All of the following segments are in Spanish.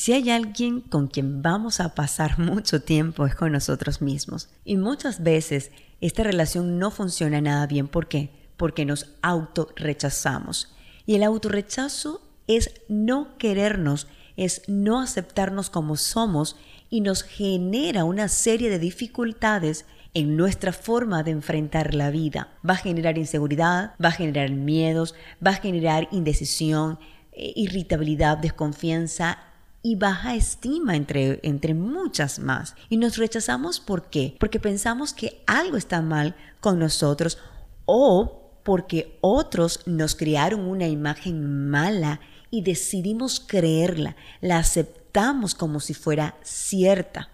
Si hay alguien con quien vamos a pasar mucho tiempo es con nosotros mismos. Y muchas veces esta relación no funciona nada bien. ¿Por qué? Porque nos autorrechazamos. Y el autorrechazo es no querernos, es no aceptarnos como somos y nos genera una serie de dificultades en nuestra forma de enfrentar la vida. Va a generar inseguridad, va a generar miedos, va a generar indecisión, eh, irritabilidad, desconfianza y baja estima entre, entre muchas más. Y nos rechazamos ¿por qué? Porque pensamos que algo está mal con nosotros o porque otros nos crearon una imagen mala y decidimos creerla, la aceptamos como si fuera cierta.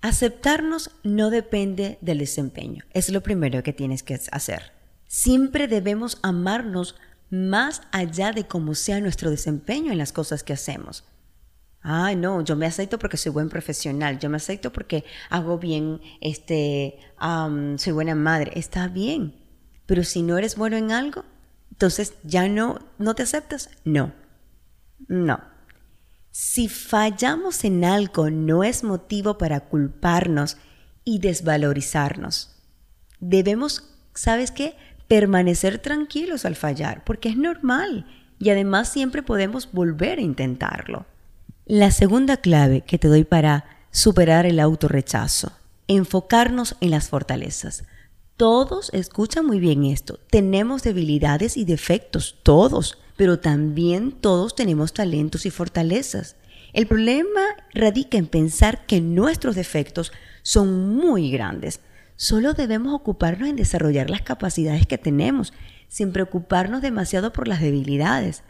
Aceptarnos no depende del desempeño, es lo primero que tienes que hacer. Siempre debemos amarnos más allá de cómo sea nuestro desempeño en las cosas que hacemos. Ay, no, yo me acepto porque soy buen profesional, yo me acepto porque hago bien, este, soy buena madre, está bien. Pero si no eres bueno en algo, entonces ya no, no te aceptas. No, no. Si fallamos en algo, no es motivo para culparnos y desvalorizarnos. Debemos, ¿sabes qué? Permanecer tranquilos al fallar, porque es normal y además siempre podemos volver a intentarlo. La segunda clave que te doy para superar el autorrechazo, enfocarnos en las fortalezas. Todos, escucha muy bien esto, tenemos debilidades y defectos, todos, pero también todos tenemos talentos y fortalezas. El problema radica en pensar que nuestros defectos son muy grandes. Solo debemos ocuparnos en desarrollar las capacidades que tenemos, sin preocuparnos demasiado por las debilidades.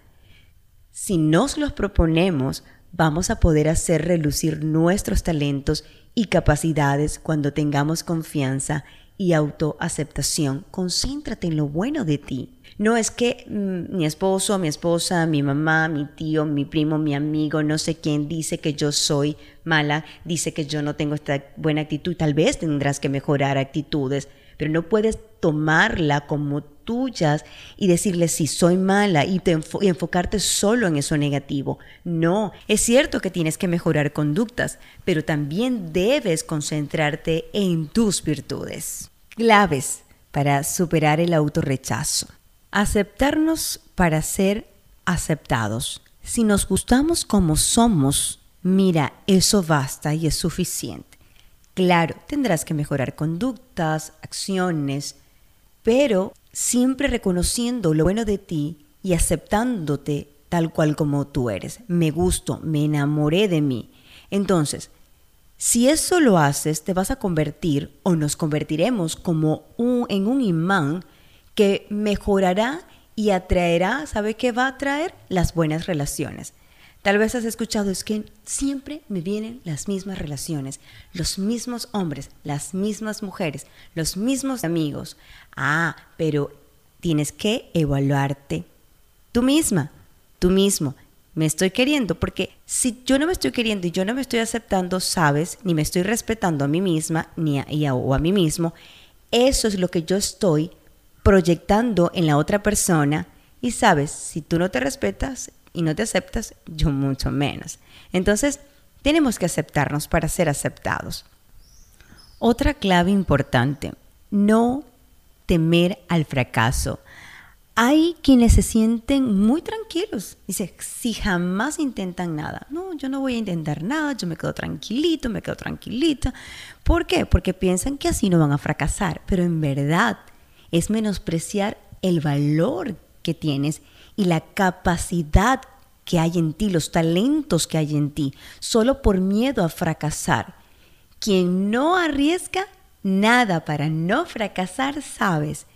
Si nos los proponemos, vamos a poder hacer relucir nuestros talentos y capacidades cuando tengamos confianza y autoaceptación. Concéntrate en lo bueno de ti. No es que mm, mi esposo, mi esposa, mi mamá, mi tío, mi primo, mi amigo, no sé quién dice que yo soy mala, dice que yo no tengo esta buena actitud. Tal vez tendrás que mejorar actitudes, pero no puedes tomarla como tuyas y decirle si soy mala y, y, enfocarte solo en eso negativo. No, es cierto que tienes que mejorar conductas, pero también debes concentrarte en tus virtudes. Claves para superar el autorrechazo. Aceptarnos para ser aceptados. Si nos gustamos como somos, mira, eso basta y es suficiente. Claro, tendrás que mejorar conductas, acciones, pero siempre reconociendo lo bueno de ti y aceptándote tal cual como tú eres. Me gusto, me enamoré de mí. Entonces, si eso lo haces, te vas a convertir o nos convertiremos como un, en un imán que mejorará y atraerá, ¿sabe qué va a atraer? Las buenas relaciones. Tal vez has escuchado, es que siempre me vienen las mismas relaciones, los mismos hombres, las mismas mujeres, los mismos amigos. Ah, pero tienes que evaluarte tú misma, tú mismo. Me estoy queriendo porque si yo no me estoy queriendo y yo no me estoy aceptando, sabes, ni me estoy respetando a mí misma ni a, o a mí mismo, eso es lo que yo estoy proyectando en la otra persona. Y sabes, si tú no te respetas, y no te aceptas, yo mucho menos. Entonces, tenemos que aceptarnos para ser aceptados. Otra clave importante, no temer al fracaso. Hay quienes se sienten muy tranquilos. Dice, si jamás intentan nada, no, yo no voy a intentar nada, yo me quedo tranquilito, me quedo tranquilita. ¿Por qué? Porque piensan que así no van a fracasar, pero en verdad es menospreciar el valor que tienes y la capacidad que hay en ti, los talentos que hay en ti, solo por miedo a fracasar. Quien no arriesga nada para no fracasar, sabes,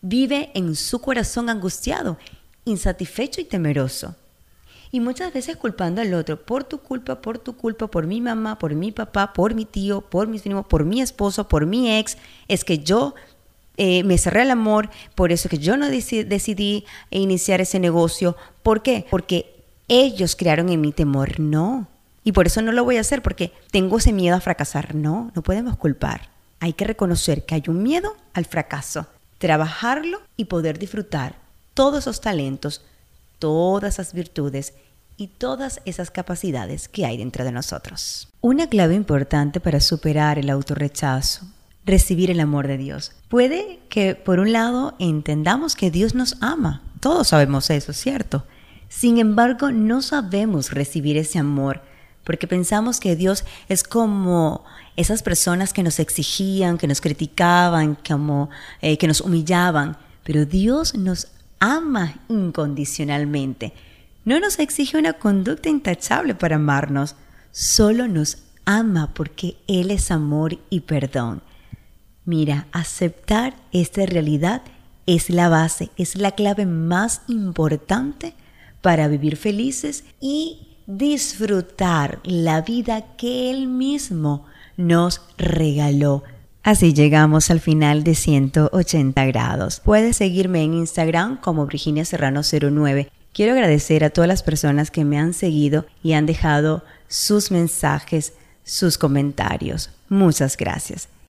vive en su corazón angustiado, insatisfecho y temeroso. Y muchas veces culpando al otro, por tu culpa, por tu culpa, por mi mamá, por mi papá, por mi tío, por mi primo, por mi esposo, por mi ex, es que yo eh, me cerré al amor, por eso que yo no decidí iniciar ese negocio. ¿Por qué? Porque ellos crearon en mi temor. No. Y por eso no lo voy a hacer, porque tengo ese miedo a fracasar. No, no podemos culpar. Hay que reconocer que hay un miedo al fracaso, trabajarlo y poder disfrutar todos esos talentos, todas esas virtudes y todas esas capacidades que hay dentro de nosotros. Una clave importante para superar el autorrechazo, recibir el amor de Dios. Puede que por un lado entendamos que Dios nos ama, todos sabemos eso, ¿cierto? Sin embargo, no sabemos recibir ese amor porque pensamos que Dios es como esas personas que nos exigían, que nos criticaban, como, eh, que nos humillaban, pero Dios nos ama incondicionalmente. No nos exige una conducta intachable para amarnos, solo nos ama porque Él es amor y perdón. Mira, aceptar esta realidad es la base, es la clave más importante para vivir felices y disfrutar la vida que Él mismo nos regaló. Así llegamos al final de 180 grados. Puedes seguirme en Instagram como Virginia Serrano 09. Quiero agradecer a todas las personas que me han seguido y han dejado sus mensajes, sus comentarios. Muchas gracias.